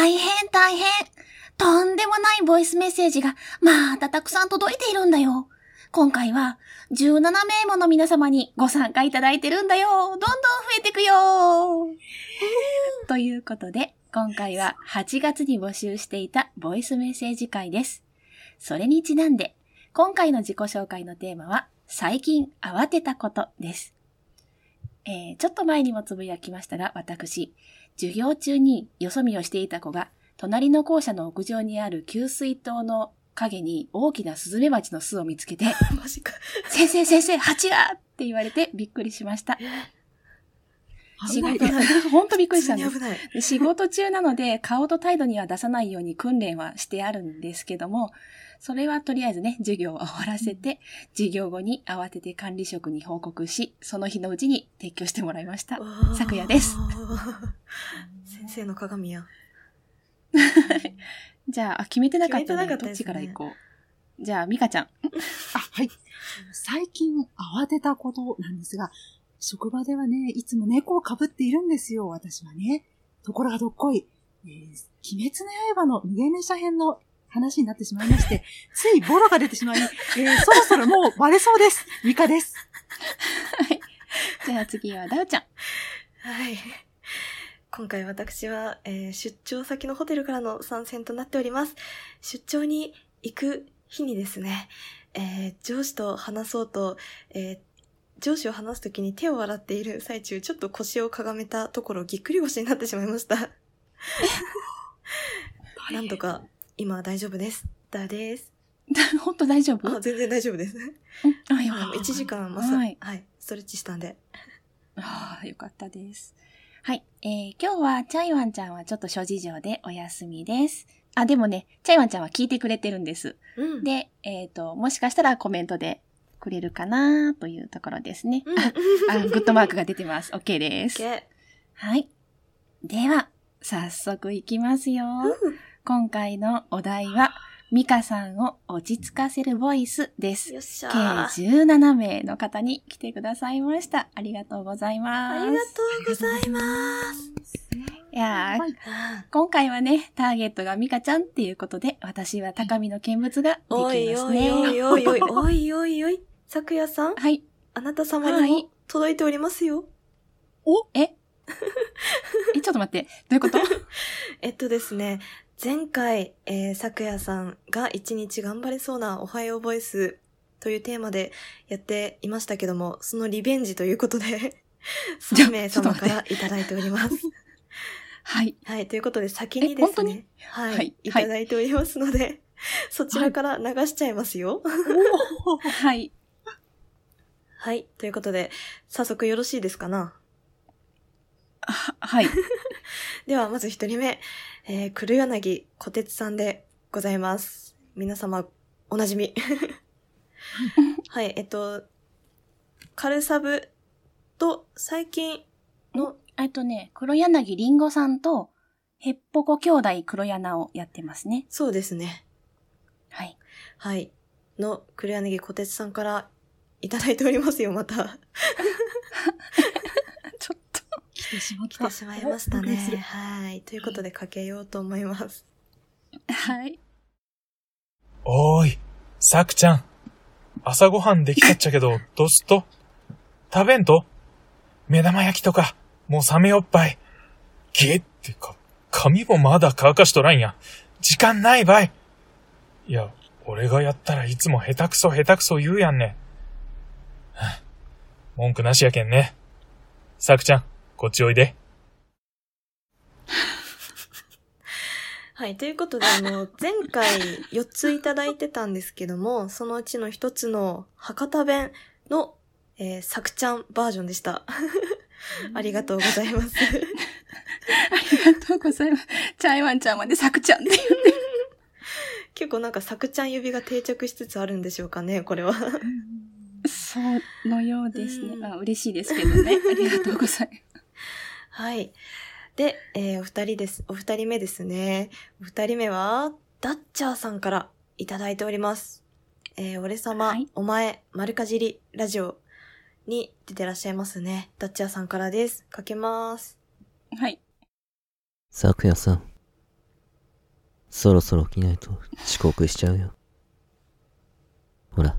大変大変。とんでもないボイスメッセージがまたたくさん届いているんだよ。今回は17名もの皆様にご参加いただいてるんだよ。どんどん増えてくよ。ということで、今回は8月に募集していたボイスメッセージ会です。それにちなんで、今回の自己紹介のテーマは、最近慌てたことです。えー、ちょっと前にもつぶやきましたが、私、授業中によそ見をしていた子が、隣の校舎の屋上にある給水塔の影に大きなスズメバチの巣を見つけて、マジか。先生先生、蜂がって言われてびっくりしました。仕事、ほんとびっくりしたんです仕事中なので顔と態度には出さないように訓練はしてあるんですけども、それはとりあえずね、授業を終わらせて、授業後に慌てて管理職に報告し、その日のうちに撤去してもらいました。昨夜です。先生の鏡や。じゃあ、あ決めてなかったね。決めてなかったどっちから行こう。じゃあ、ミカちゃん。あ、はい。最近慌てたことなんですが、職場ではね、いつも猫を被っているんですよ、私はね。ところがどっこい、えー、鬼滅の刃の無限列車編の話になってしまいまして、ついボロが出てしまい、えー、そろそろもうバレそうです。ミカです。はい。じゃあ次はダウちゃん。はい。今回私は、えー出張先のホテルからの参戦となっております。出張に行く日にですね、えー上司と話そうと、えー上司を話すときに手を洗っている最中、ちょっと腰をかがめたところ、ぎっくり腰になってしまいました。なんとか、今は大丈夫です。だです。ほんと大丈夫？あ、全然大丈夫です。うんあ、よかっ1時間マッはサはいい、ストレッチしたんで。た。ああ、よかったです。はい。えー、今日はチャイワンちゃんはちょっと諸事情でお休みです。あ、でもね、チャイワンちゃんは聞いてくれてるんです。うん。で、えっ、と、もしかしたらコメントでくれるかなというところですね。うん、あ、グッドマークが出てます。OK です。はい。では、早速いきますよ。今回のお題は、ミカさんを落ち着かせるボイスです。よっしゃ計ー。17名の方に来てくださいました。ありがとうございます。ありがとうございます。いや今回はね、ターゲットがミカちゃんっていうことで、私は高みの見物ができおますね。いおいおいおいおい、おいおいおい、昨夜さん、はい。あなた様にはいも届いておりますよ。え？え、ちょっと待って。どういうこと？えっとですね、前回、えー、昨夜さんが一日頑張れそうなおはようボイスというテーマでやっていましたけども、そのリベンジということで、じゃ3名様からいただいております。はい。はい、ということで先にですね、はい、はいい、ただいておりますので、そちらから流しちゃいますよ。はい。はい、ということで、早速よろしいですかな？ははい。では、まず一人目、えー、黒柳小鉄さんでございます。皆様、おなじみ。はい、えっと、カルサブと最近の、えっとね、黒柳りんごさんと、へっぽこ兄弟黒柳をやってますね。そうですね。はい。はい、の黒柳小鉄さんからいただいておりますよ、また。来てしまった。来てしまいましたね。はい、ということでかけようと思います。はい。おーい、さくちゃん。朝ごはんできたっちゃけど、どうすっと？食べんと？目玉焼きとか、もう冷めよっぱい。げってか、髪もまだ乾かしとらんや。時間ないばい。いや、俺がやったらいつも下手くそ下手くそ言うやんね。はあ文句なしやけんね。さくちゃん、こっちおいで。はい。ということで、あの、前回4ついただいてたんですけども、そのうちの1つの博多弁の、えー、さくちゃんバージョンでした。ありがとうございます。ありがとうございます。チャイワンちゃんまでサクちゃんって言ってる。結構なんかさくちゃん指が定着しつつあるんでしょうかね、これは。そうのようですね。うんまあ嬉しいですけどね。ありがとうございます。はい。で、えーお二人です。お二人目ですね。お二人目は、ダッチャーさんからいただいております。えー俺様、はいお前、丸かじり、ラジオに出てらっしゃいますね。ダッチャーさんからです。かけます。はい。昨夜さん、そろそろ起きないと遅刻しちゃうよ。ほら、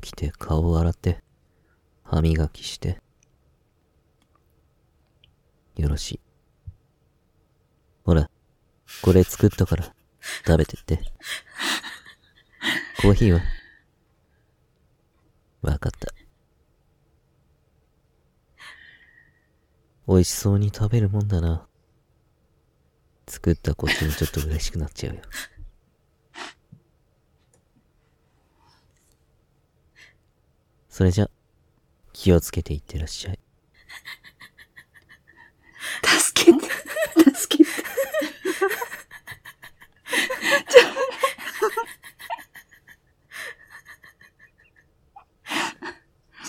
起きて顔を洗って、歯磨きして。よろしい。ほら、これ作ったから食べてって。コーヒーは？わかった。美味しそうに食べるもんだな。作ったこっちもちょっと嬉しくなっちゃうよ。それじゃ、気をつけていってらっしゃい。助けて、助けて。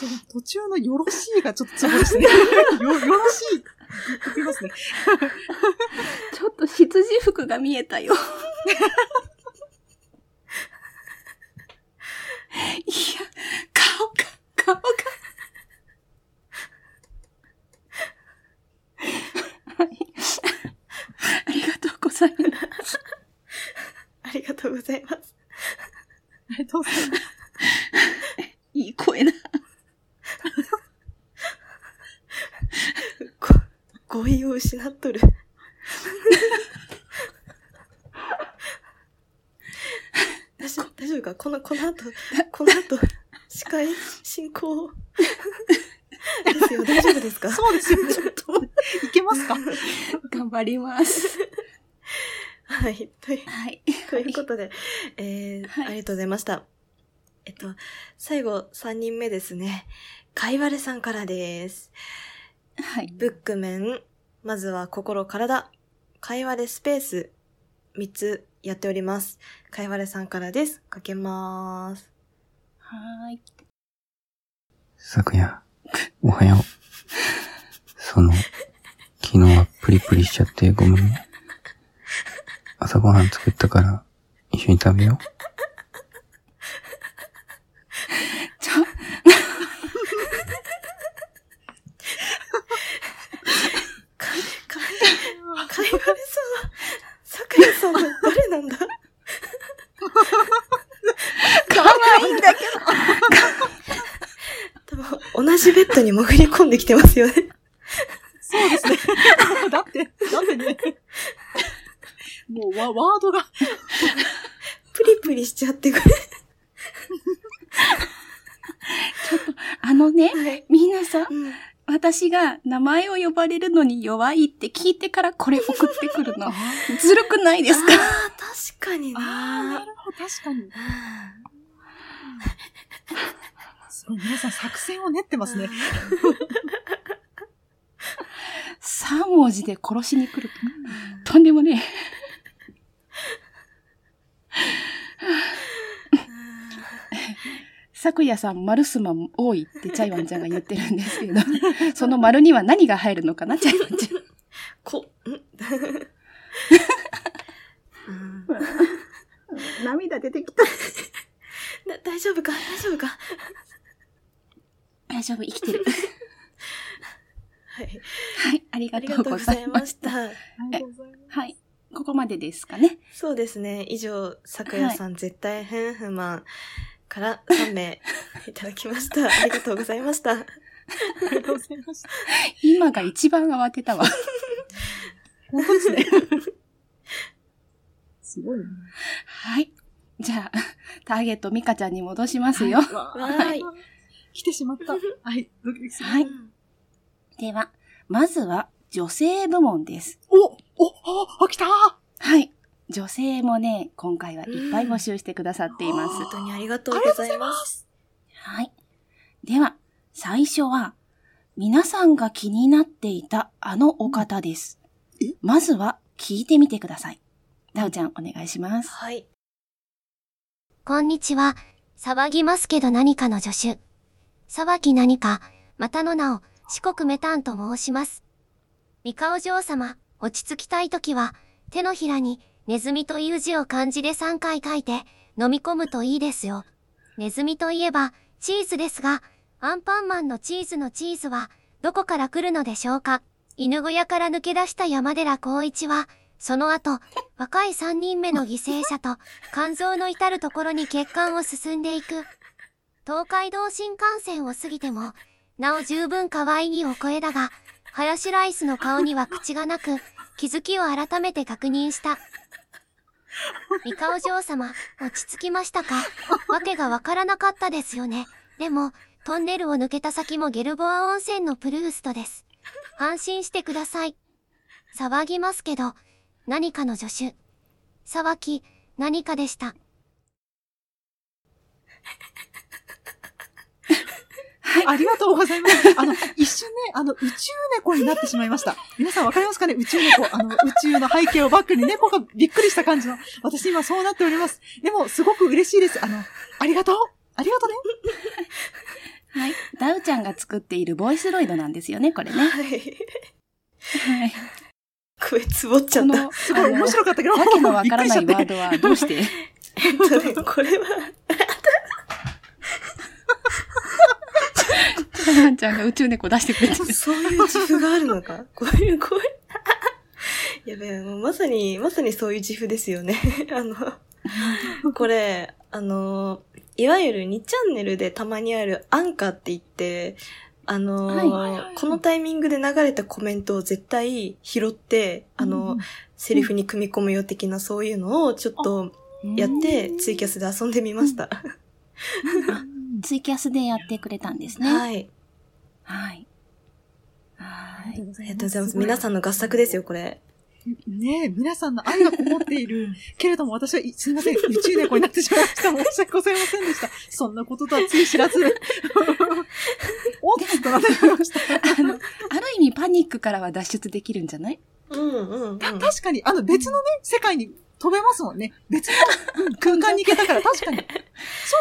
その途中のよろしいがちょっとツボですね。よ、よろしい。言っときますね。ちょっと羊服が見えたよ。いや、顔が、顔が。はい。ありがとうござい。ありがとうございます。ありがとうございます。いい声だ。ご、語彙を失っとる。大丈夫、大丈夫か？この、この後、この後、司会、進行？ですよ、大丈夫ですか？そうですよ、ちょっと。いけますか？頑張ります。はい。という、ことで、えーはいありがとうございました。えっと、最後、3人目ですね。かいわれさんからです。はい。ブックメン、まずは心体、かいわれスペース、3つやっております。かいわれさんからです。かけまーす。はーい。昨夜、おはよう。その、昨日はプリプリしちゃってごめんね。朝ごはん作ったから、一緒に食べよう。ちょ、か、か、かいわれさんは、さくやさんは誰なんだかわいいんだけ多分、同じベッドに潜り込んできてますよね。そうですね。だって、だってね。もうワワードが。プリプリしちゃってくれ。あのね、はい。皆さん、うん。私が名前を呼ばれるのに弱いって聞いてからこれ送ってくるの。ずるくないですか？ああ、確かにああ、ななるほど、確かに。うんすごい、皆さん作戦を練ってますね。?3 文字で殺しに来ると。とんでもねえ。昨夜さん、丸すま多いってチャイワンちゃんが言ってるんですけど、その丸には何が入るのかな、チャイワンちゃん。こ、ん？う ん涙出てきた。だ大丈夫か？大丈夫か？大丈夫、生きてる。はい。はい、ありがとうござざいま。した。ありがとうございます。はい、ここまでですかね。そうですね。以上、昨夜さん絶対変不満から3名いただきました。ありがとうございました。ありがとうございました。今が一番慌てたわ。本当ですね。すごいね。はい。じゃあ、ターゲットミカちゃんに戻しますよ。はいわわーい。来てしまった。はい。ドキドキする。はい。では、まずは女性部門です。おおあ、来たはい。女性もね、今回はいっぱい募集してくださっています。本当にありがとうございます。はい。では、最初は、皆さんが気になっていたあのお方ですえ？まずは、聞いてみてください。ダウちゃん、お願いします。はい。こんにちは。騒ぎますけど何かの助手。騒ぎ何か、またの名を四国メタンと申します。三河嬢様、落ち着きたいときは、手のひらにネズミという字を漢字で3回書いて飲み込むといいですよ。ネズミといえばチーズですが、アンパンマンのチーズのチーズはどこから来るのでしょうか犬小屋から抜け出した山寺宏一は、その後、若い3人目の犠牲者と、肝臓の至るところに血管を進んでいく。東海道新幹線を過ぎても、なお十分可愛いお声だが、ハヤシライスの顔には口がなく、気づきを改めて確認した。三河嬢様、落ち着きましたか？わけがわからなかったですよね。でも、トンネルを抜けた先もゲルボア温泉のプルーストです。安心してください。騒ぎますけど、何かの助手。騒ぎ、何かでした。ありがとうございます。あの、一瞬ね、あの、宇宙猫になってしまいました。皆さんわかりますかね？宇宙猫。あの、宇宙の背景をバックに猫がびっくりした感じの。私今そうなっております。でも、すごく嬉しいです。あの、ありがとうありがとうね。はい。ダウちゃんが作っているボイスロイドなんですよね、これね。はい。はい。声つぼっちゃった。すごい面白かったけど、わけのわからないワードはどうして？えっとね、これは、ダ ウちゃんが宇宙猫出してくれてる。そういう自負があるのか？こういう声。やべえ、もうまさに、まさにそういう自負ですよね。あの、これ、あの、いわゆる2チャンネルでたまにあるアンカーって言って、あの、はいはいはいこのタイミングで流れたコメントを絶対拾って、あの、セリフに組み込むよ的なそういうのをちょっとやって、ツイキャスで遊んでみました。ツイキャスでやってくれたんですね。はい。はい。はい。ありがとうございます。皆さんの合作ですよ、これ。ねえ、皆さんの愛がこもっている。けれども私は、いすみません、宇宙猫になってしまいました。申し訳ございませんでした。そんなこととはつい知らず。おっとなってしました。あの、ある意味パニックからは脱出できるんじゃない？うんうん、うん。た確かに、あの別のね、世界に飛べますもんね。別の、うん空間に行けたから、確かに。そ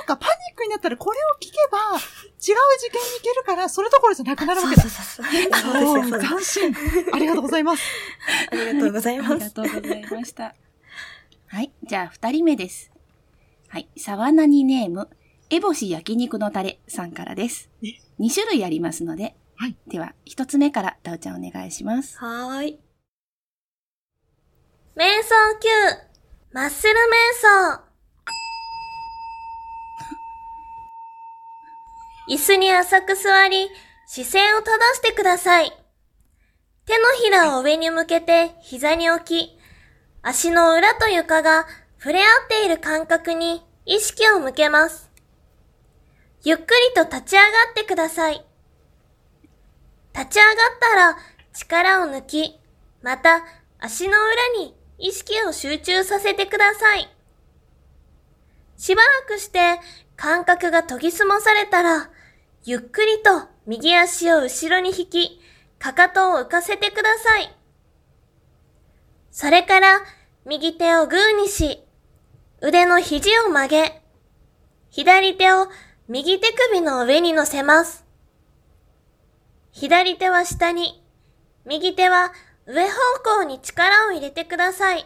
うか、パニックになったらこれを聞けば、違う事件に行けるから、それどころじゃなくなるわけだ。そうそうそうそう。斬新。ありがとうございます。ありがとうございあます。りがとうございました。はい。じゃあ、二人目です。はい。沢なにネーム、エボシ焼肉のタレさんからですえ？二種類ありますので、はい。では、一つ目から、ダウちゃんお願いします。はーい。瞑想9、マッスル瞑想。椅子に浅く座り、視線を正してください。手のひらを上に向けて膝に置き、足の裏と床が触れ合っている感覚に意識を向けます。ゆっくりと立ち上がってください。立ち上がったら力を抜き、また足の裏に意識を集中させてください。しばらくして感覚が研ぎ澄まされたら、ゆっくりと右足を後ろに引き、かかとを浮かせてください。それから右手をグーにし、腕の肘を曲げ、左手を右手首の上に乗せます。左手は下に、右手は上方向に力を入れてください。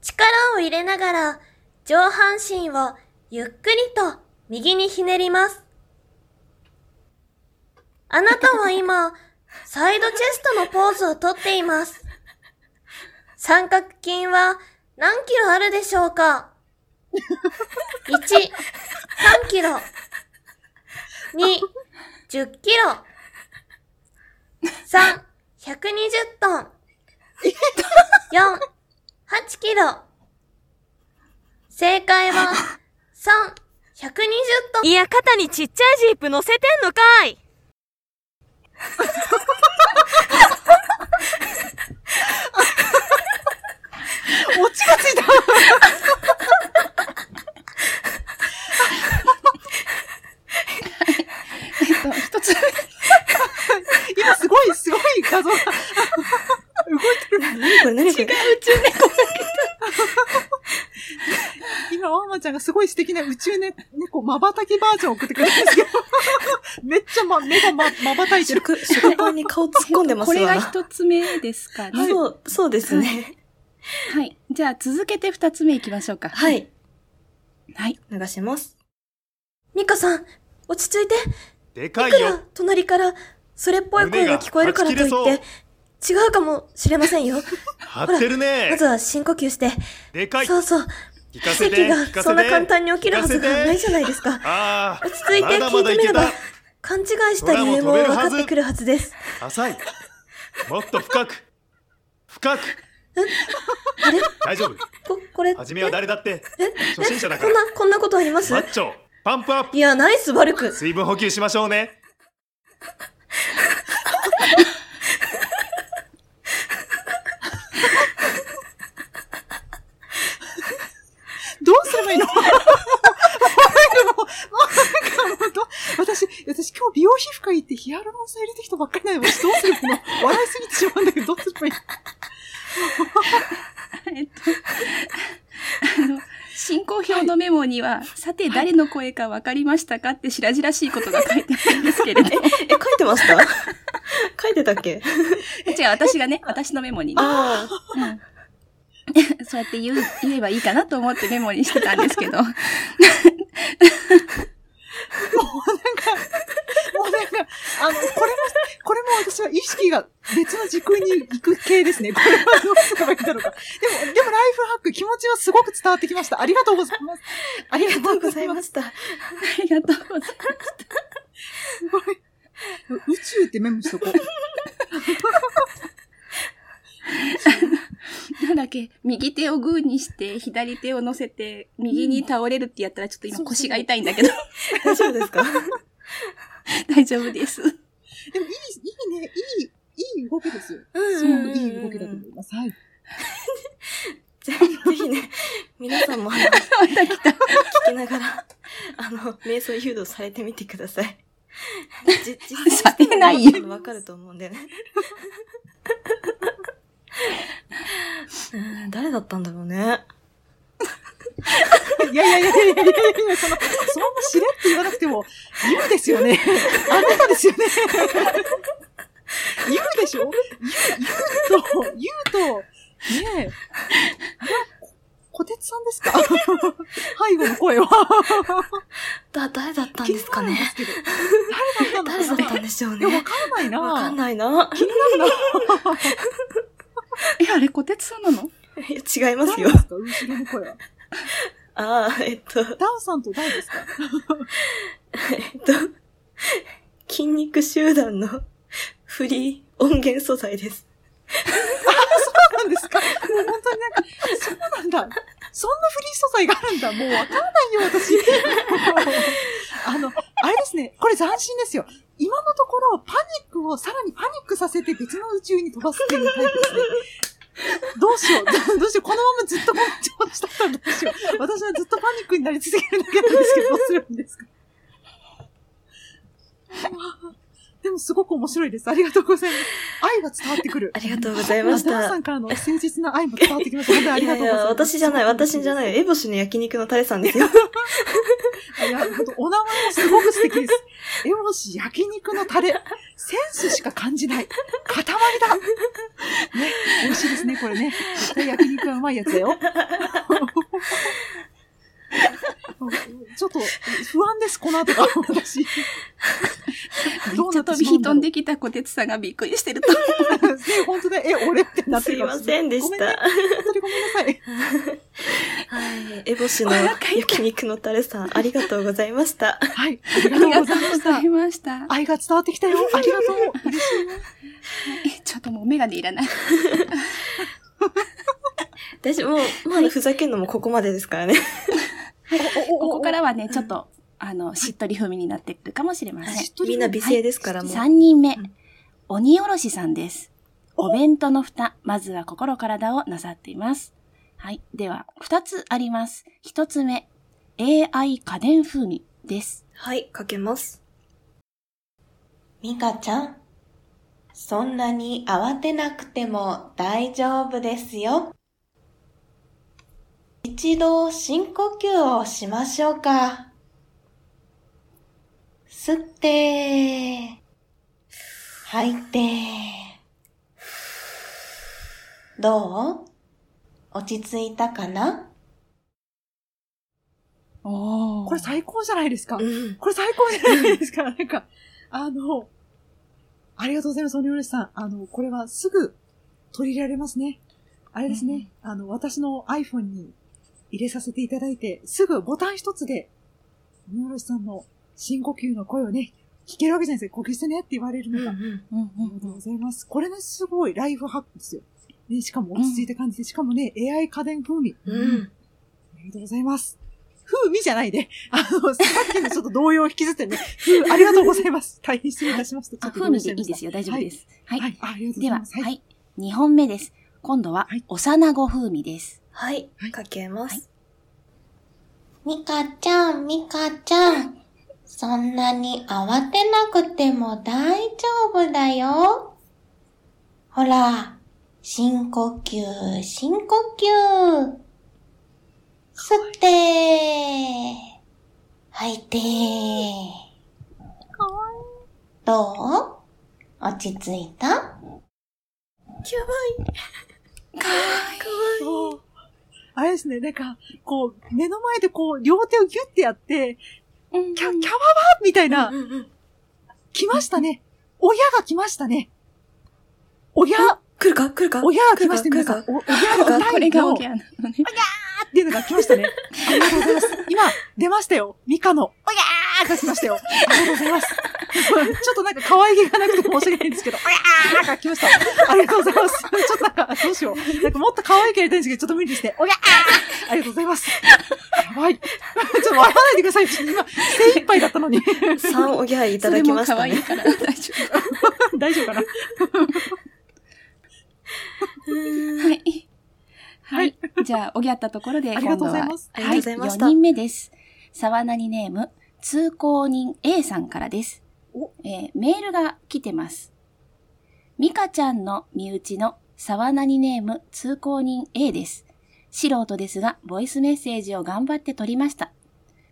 力を入れながら上半身をゆっくりと右にひねります。あなたは今、サイドチェストのポーズをとっています。三角筋は何キロあるでしょうか ?1、3キロ。2、10キロ。3、120トン。4、8キロ。正解は、3、120トン。いや、肩にちっちゃいジープ乗せてんのかいオチがついたえっと、一つ目。今すごい、すごい画像が動いてる。何これ何これ今、ワンマちゃんがすごい素敵な宇宙ね猫、瞬きバージョンを送ってくれたんですけど、めっちゃま、目がま、瞬いてる。食、食パンに顔突っ込んでますわ。これが一つ目ですかね。そう、そうですね。はい。じゃあ、続けて二つ目行きましょうか。はい。はい。流します。ミカさん、落ち着いて。でかいいくらよ隣からそれっぽい声が聞こえるからといって、違うかもしれませんよ。張ってるね。まずは深呼吸して。でかい。そうそう。奇跡がそんな簡単に起きるはずがないじゃないですか。落ち着いて聞いてみれば勘違いした理由も分かってくるはずです。浅い。もっと深く。深く。あれ？大丈夫。こ、これ、初めは誰だって。え？初心者だから。こんな、こんなことあります？マッチョ。パンプアップ。いや、ナイスバルク。水分補給しましょうねどうすればいいの、私、私今日美容皮膚科行ってヒアルロン酸入れてきたばっかりなの、私どうすればいいの？笑いすぎてしまうんだけど、どうすればいい えっと、あの、進行表のメモには、さて誰の声か分かりましたかって白々しいことが書いてあるんですけれど。え、書いてました？書いてたっけ？違う、私がね、私のメモにね。あうん そうやって言う、言えばいいかなと思ってメモにしてたんですけど。もうなんか、もうなんか、あの、これも、これも私は意識が別の時空に行く系ですね。これはどうすればいいんだろうか。でも、でもライフハック、気持ちはすごく伝わってきました。ありがとうございます。ありがとうございます。した。ありがとうございます。すごい。宇宙ってメモしとこう。なんだっけ、右手をグーにして、左手を乗せて、右に倒れるってやったらちょっと今腰が痛いんだけど。大丈夫ですか？大丈夫です。でもいい、いいね、いい、いい動きですよ。うんすごくいい動きだと思います。はい。ぜぜひね、皆さんも また来た。聞きながら、あの、瞑想誘導されてみてください。じ実践されないよわかると思うんだよね。うん誰だったんだろうね。いやいやいやいやいやいやいや、その、そんなしれって言わなくても、言うですよね。あなたですよね。言うでしょ？言う、言うと、言うと、ねえ。いや、こてつさんですか？背後の声は。だ、誰だったんですかね？誰だったんでしょうね？わ。かんないな。わかんないな。気になるな。え、あれ、小鉄さんなの？いや違いますよ後ろの声は。ああ、えっと、ダウさんと誰ですか？えっと、筋肉集団の フリー音源素材です。そうなんですか？もう本当になんか、そうなんだ。そんなフリー素材があるんだ。もうわかんないよ、私。あの、あれですね。これ斬新ですよ。今のところ、パニックをさらにパニックさせて別の宇宙に飛ばすっていうタイプですね。どうしよう。どうしよう。このままずっとこの調子だったらどうしよう。私はずっとパニックになり続けるだけなんですけど、どうするんですか？でもすごく面白いです。ありがとうございます。愛が伝わってくる。ありがとうございましたダンさん。からの誠実な愛も伝わってきました。本当にありがとうございます。いやいや、私じゃない、私じゃない。エボシの焼肉のタレさんですよ。いや、本当お名前もすごく素敵です。エボシ焼肉のタレ。センスしか感じない。塊だ。ね、美味しいですね、これね。絶対焼肉はうまいやつだよ。ちょっと不安です、この後が、私。めっちゃ飛び火飛んできた小鉄さんがびっくりしてると思う。ね、本当だ。え、俺ってなってすいませんでした。ごめんね本当にごめんなさい。はい。エボシの焼肉のタレさん、ありがとうございました。はい。ありがとうございました。ました。愛が伝わってきたよ。ありがとう。嬉しいね。え、ちょっともうメガネいらない。大丈夫。もう、まだふざけんのもここまでですからね。ここからはね、ちょっと、あの、しっとり風味になってくるかもしれません。みんな美声ですから、もう。3人目、鬼おろしさんです。お弁当の蓋、まずは心体をなさっています。はい。では、2つあります。1つ目、AI 家電風味です。はい、かけます。ミカちゃん、そんなに慌てなくても大丈夫ですよ。一度深呼吸をしましょうか。吸って、吐いて。どう？落ち着いたかな？おこれ最高じゃないですか。うん。これ最高じゃないですか。なんか、あの、ありがとうございます、鬼おろしさん。あの、これはすぐ取り入れられますね。あれですね。あの、私の iPhone に入れさせていただいて、すぐボタン一つで、三浦さんの深呼吸の声をね、聞けるわけじゃないですか。呼吸してねって言われるのが。ありがとうございます。これね、すごいライフハックですよ。ね、しかも落ち着いた感じで、しかもね、AI 家電風味。うん。ありがとうございます。風味じゃないで。あの、さっきのちょっと動揺を引きずってね。風ありがとうございます。大変失礼いたしました。ちょあ、っと風味でいいですよ。大丈夫です。はい。はい。あありがとうござでは、います。はい。2本目です。今度は、幼子風味です。はい。かけます。ミカちゃん、ミカちゃん。そんなに慌てなくても大丈夫だよ。ほら、深呼吸、深呼吸。吸って、吐いて。どう？落ち着いた？やばい。かわいい。そうあれですね、なんか、こう、目の前でこう、両手をギュッてやって、キャ、キャワワみたいな。来ましたね。親が来ましたね。親、来るか？来るか？親が来ましたね。来るか？親がこれがおぎゃゃなのね。っていうのが来ましたね。ありがとうございます。今、出ましたよ。ミカの、おやーが来ましたよ。ありがとうございます。ちょっとなんか可愛げがなくて申し訳ないんですけど、おやーが来ました。ありがとうございます。ちょっとなんか、どうしよう。なんかもっと可愛いけやりたいんですけど、ちょっと無理ですね。おやーありがとうございます。やばい。ちょっと笑わないでください。今、精一杯だったのに。3おぎゃいただきましたね。可愛いから大丈大丈夫かなはい。はい。じゃあ、おぎゃったところで、ありがとうござい今度はますありがとうございましたはい、4人目です。沢なにネーム、通行人 A さんからですお。えーメールが来てます。ミカちゃんの身内の沢なにネーム、通行人 A です。素人ですが、ボイスメッセージを頑張って取りました。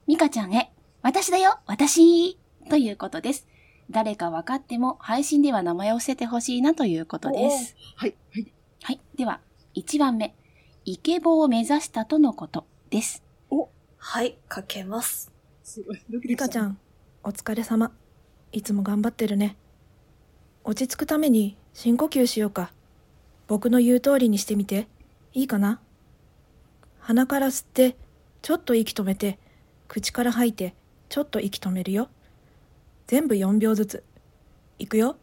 ミカちゃんへ、私だよ私ということです。誰か分かっても配信では名前を伏せてほしいなということです。はい。はい。はい。では、1番目。イケボを目指したとのことです。はい。かけます。すごい。ドキドキリカちゃん、お疲れ様。いつも頑張ってるね。落ち着くために深呼吸しようか。僕の言う通りにしてみて。いいかな？鼻から吸って、ちょっと息止めて、口から吐いて、ちょっと息止めるよ。全部4秒ずつ。いくよ。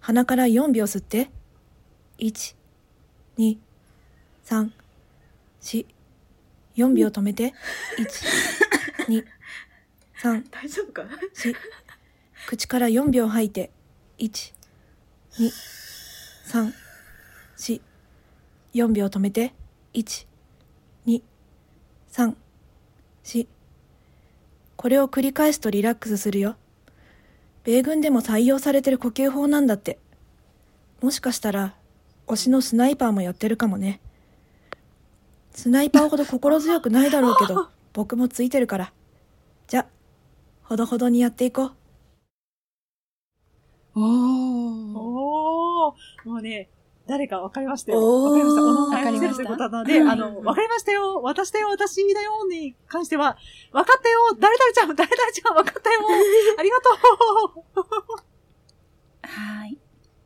鼻から4秒吸って。1、2、3、4、4秒止めて。1、2、3、大丈夫か？4口から4秒吐いて1 2 3 4 4秒止めて1 2 3 4これを繰り返すとリラックスするよ。米軍でも採用されてる呼吸法なんだって。もしかしたら推しのスナイパーもやってるかもね。スナイパーほど心強くないだろうけど僕もついてるから。じゃほどほどにやっていこうおー。おー、もうね、誰か分かりましたよ。おー分かりました。お名前わかりました？伏せるということなので、はいあの、分かりましたよ。私だよ、私だよ、に関しては、分かったよ、誰々ちゃん、誰々ちゃん、分かったよ。ありがと はい。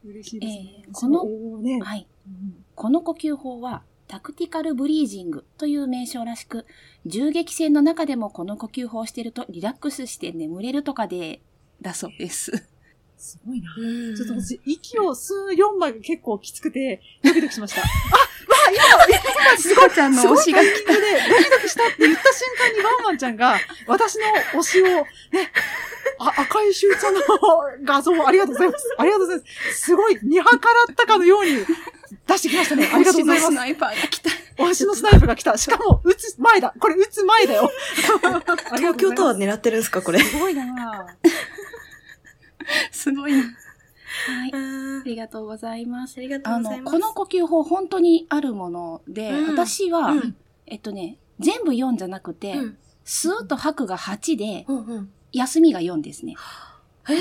う。嬉しいですね。えーこのね、はい。うんこの呼吸法は、タクティカルブリージングという名称らしく、銃撃戦の中でもこの呼吸法をしているとリラックスして眠れるとかで、だそうです。すごいな。うんちょっと私、息を吸う4枚が結構きつくて、ドキドキしました。あ、わあ、今、今、すごい、ちゃんの推しがタイミングで、ドキドキしたって言った瞬間にワンワンちゃんが、私の推しを、ね、あ、赤いシューツの画像ありがとうございます。ありがとうございます。すごい、見計らったかのように出してきましたね。ありがとうございます。推しのスナイパーが来た。推しのスナイプが来た。しかも、撃つ前だ。これ撃つ前だよ。東京タワー狙ってるんですかこれ。すごいなぁ。すごいな。はい。ありがとうございます。ありがとうございます。この呼吸法本当にあるもので、うん私は、うんえっとね、全部4じゃなくて、うん吸うと吐くが8で、うんうん。休みが4ですね。へえ、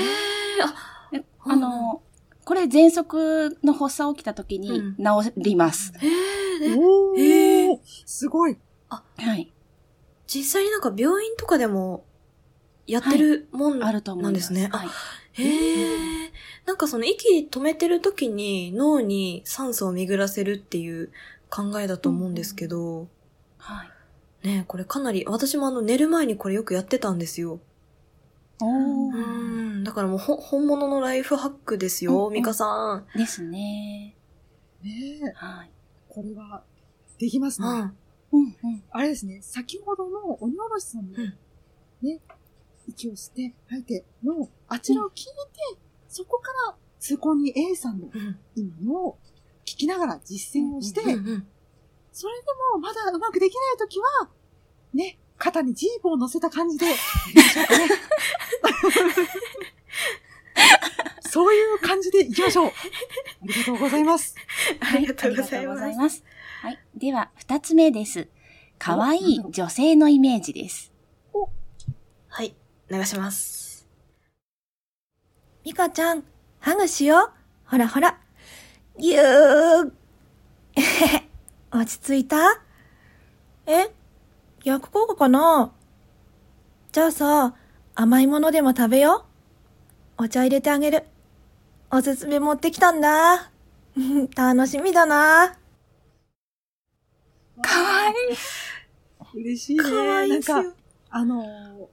あ、であの、これ喘息の発作起きた時にうん治ります。へえ、おへー、すごい。はい。実際になんか病院とかでもやってるもんあると思います。なんですね。はいあ、へえ。なんかその息止めてる時に脳に酸素を巡らせるっていう考えだと思うんですけど、はい。ねこれかなり、私もあの寝る前にこれよくやってたんですよ。うん。だからもうほ本物のライフハックですよ、うんミカさん。ですね。ねえ、はい。これは、できますね。うん。うんうん。あれですね、先ほどの鬼おろしさんの、うんね、息を吸って吐いての、あちらを聞いて、そこから通行に A さんのうん。今のを聞きながら実践をして、うんうんそれでもまだうまくできないときは、ね、肩にジープを乗せた感じで、ょうかね。そういう感じでいきましょう。ありがとうございます。ありがとうございありがとうございます。ます。はい。では、二つ目です。可愛い女性のイメージです。はい。流します。ミカちゃん、ハグしよう。ほらほら。ぎゅー。えへへ。落ち着いた？え？逆効果かな？じゃあさ、甘いものでも食べよう。お茶入れてあげる。おすすめ持ってきたんだ。楽しみだな。可愛い嬉しいね。かわいいですよなんか、あのー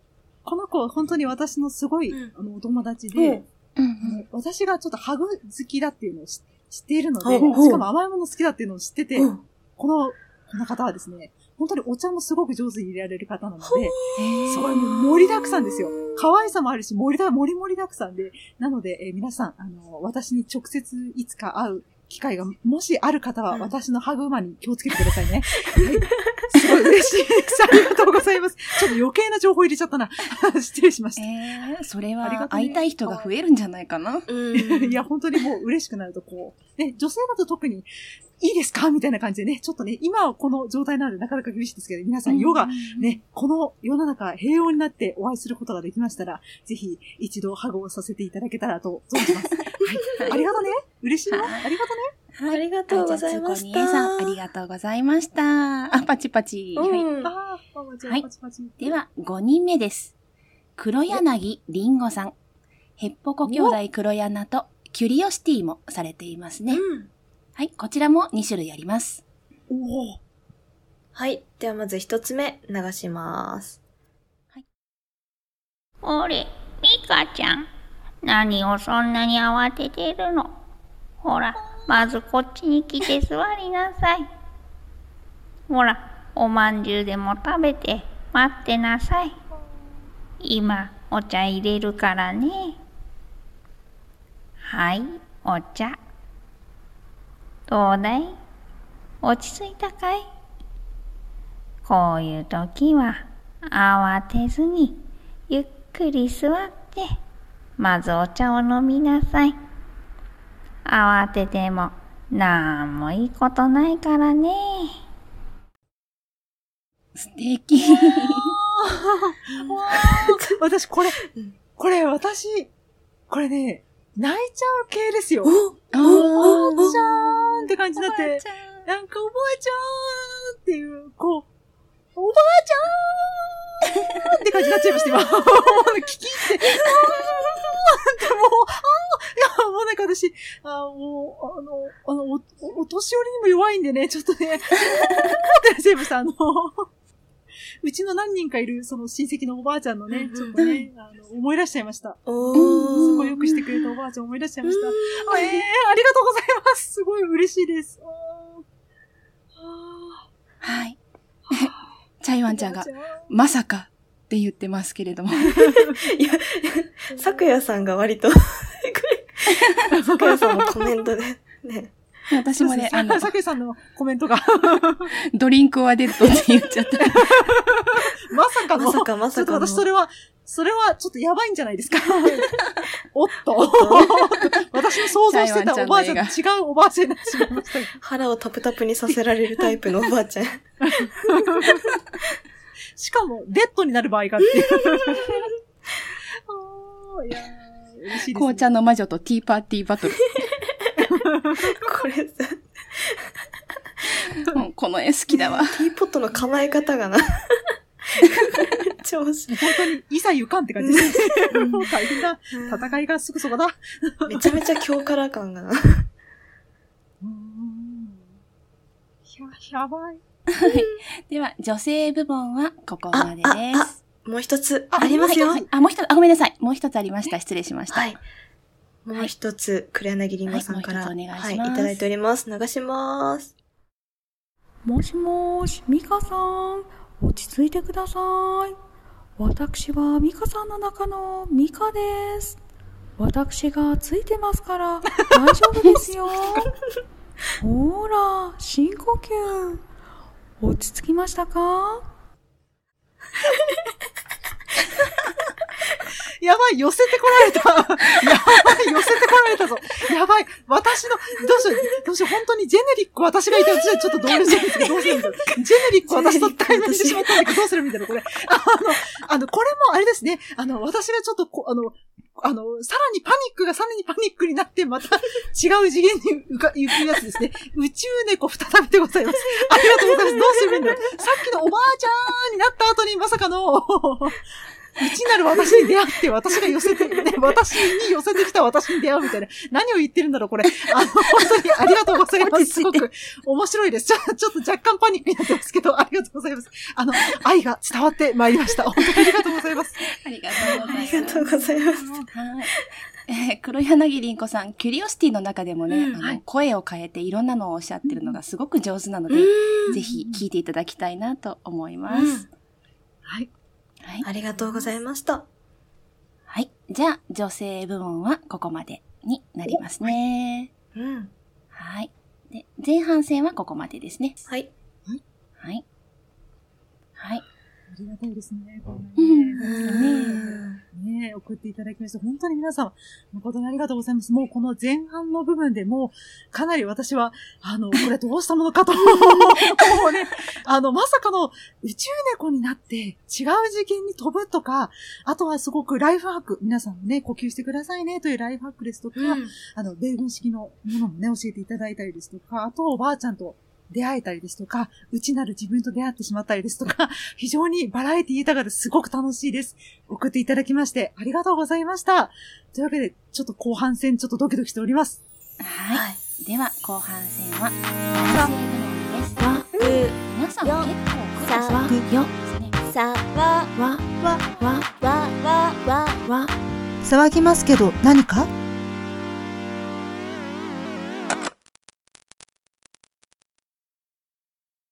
この子、本当に私のすごい、うんあの、お友達で、うん。私がちょっとハグ好きだっていうのを知知っているので、しかも甘いもの好きだっていうのを知ってて、うんこの、この方はですね、本当にお茶もすごく上手に入れられる方なので、すごいもう盛りだくさんですよ。可愛さもあるし、盛りだ、盛り盛りだくさんで、なので、えー皆さん、あの、私に直接いつか会う機会が、もしある方は、うん私のハグ馬に気をつけてくださいね。はい、すごい嬉しいです。ありがとうございます。ちょっと余計な情報入れちゃったな。失礼しました。えー、それは会いたい人が増えるんじゃないかな。うん。いや、本当にもう嬉しくなると、こう、ね、女性だと特に、いいですかみたいな感じでね、ちょっとね、今はこの状態なのでなかなか厳しいですけど、皆さん、ヨガ、ね、この世の中平穏になってお会いすることができましたら、ぜひ一度ハグをさせていただけたらと存じます。はい。ありがとうね。嬉しいよ。ありがとうね。はい。ありがとうございましたじゃあ通行人 A さん、ありがとうございました。あ、パチパチ。はい。では、5人目です。黒柳りんごさん。ヘッポコ兄弟黒柳とキュリオシティもされていますね。うん。はい、こちらも2種類あります。おお。はい。ではまず一つ目流します。おれ、ミカちゃん。何をそんなに慌ててるの？ほら、まずこっちに来て座りなさい。ほら、おまんじゅうでも食べて待ってなさい。今、お茶入れるからね。はい、お茶。どうだい？落ち着いたかい？こういう時は慌てずにゆっくり座ってまずお茶を飲みなさい。慌ててもなんもいいことないからね。素敵。私、これ、これ、私、これね、泣いちゃう系ですよ。おおばあちゃんって感じになって、なんかおばあちゃんっていう、こう、おばあちゃんって感じになっちゃいました、今。聞き入って、あーってもう、あーいや、もうなんか私、あーもう、あの、あの、お、おお年寄りにも弱いんでね、ちょっとね、ってセーブさん、あの、うちの何人かいる、その親戚のおばあちゃんのね、ちょっとね、あの、思い出しちゃいました。おすごいよくしてくれたおばあちゃん思い出しちゃいました。あええー、ありがとうございます。すごい嬉しいです。あはい。チャイワンちゃんがまさかって言ってますけれども。いや、咲夜さんが割と、咲夜さんのコメントで、ね。私もね、あの、さけさんのコメントが、ドリンクはデッドって言っちゃった。まさかの、まさかまさかのちょっと私それは、それはちょっとやばいんじゃないですか。おっと。私の想像してたおばあちゃんと違うおばあちゃんになってしまいました。腹をタプタプにさせられるタイプのおばあちゃん。しかも、デッドになる場合があって。いやー嬉しいね。紅茶の魔女とティーパーティーバトル。これさ、うんこの絵好きだわ。ティーポットの構え方がな。調子。本当に、いざ行かんって感じ。もう大変だ。戦いがすぐそこだ。めちゃめちゃ強辛感がな。や、やばい。では、女性部門はここまでです。もう一つありますよ。はいあ、もう一つ、あ、ごめんなさい。もう一つありました。失礼しました。はい。もう一つ、黒柳りんごさんから、はいはい、いただいております。流します。もしもーし、ミカさん、落ち着いてください。私はミカさんの中のミカです。私がついてますから大丈夫ですよ。ほら、深呼吸。落ち着きましたか？やばい、寄せてこられた。やばい、寄せてこられたぞ。やばい、私の、どうしよう、どうしよう、本当にジェネリック私がいたら、ちょっと同僚してるんですけど、どうするんだろう？ジェネリック私と対面してしまったんだけど、どうするみたいな、これ。あの、あの、これもあれですね、あの、私がちょっとこ、あの、あの、さらにパニックがさらにパニックになって、また違う次元に浮か、行くやつですね。宇宙猫再びでございます。ありがとうございます。どうするんだろう。さっきのおばあちゃんになった後にまさかの、内なる私に出会って、私が寄せて、ね、私に寄せてきた私に出会うみたいな。何を言ってるんだろう、これ。あの、本当にありがとうございます。すごく面白いです。ちょちょっと若干パニックになってますけど、ありがとうございます。あの、愛が伝わってまいりました。本当にありがとうございます。ありがとうございます。ありがとうございます。はい。えー黒柳りんこさん、キュリオシティの中でもね、うんあの声を変えていろんなのをおっしゃってるのがすごく上手なので、ぜひ聞いていただきたいなと思います。うんはい。はい。ありがとうございました。はい。じゃあ、女性部門はここまでになりますね。うん。はい。で、前半戦はここまでですね。はい。はい。はい。ありがたいですね。こんなうんねねえ、送っていただきまして、本当に皆さん、誠にありがとうございます。もうこの前半の部分でもう、かなり私は、あの、これどうしたものかと。もうね、あの、まさかの宇宙猫になって違う次元に飛ぶとか、あとはすごくライフハック、皆さんもね、呼吸してくださいねというライフハックですとか、うんあの、米軍式のものもね、教えていただいたりですとか、あとおばあちゃんと出会えたりですとか、内なる自分と出会ってしまったりですとか、非常にバラエティ豊かですごく楽しいです。送っていただきまして、ありがとうございました。というわけで、ちょっと後半戦ちょっとドキドキしております。はい。では、後半戦は、男性部門です。皆さん結構苦労され。さわわわわわわわわ騒ぎますけど何か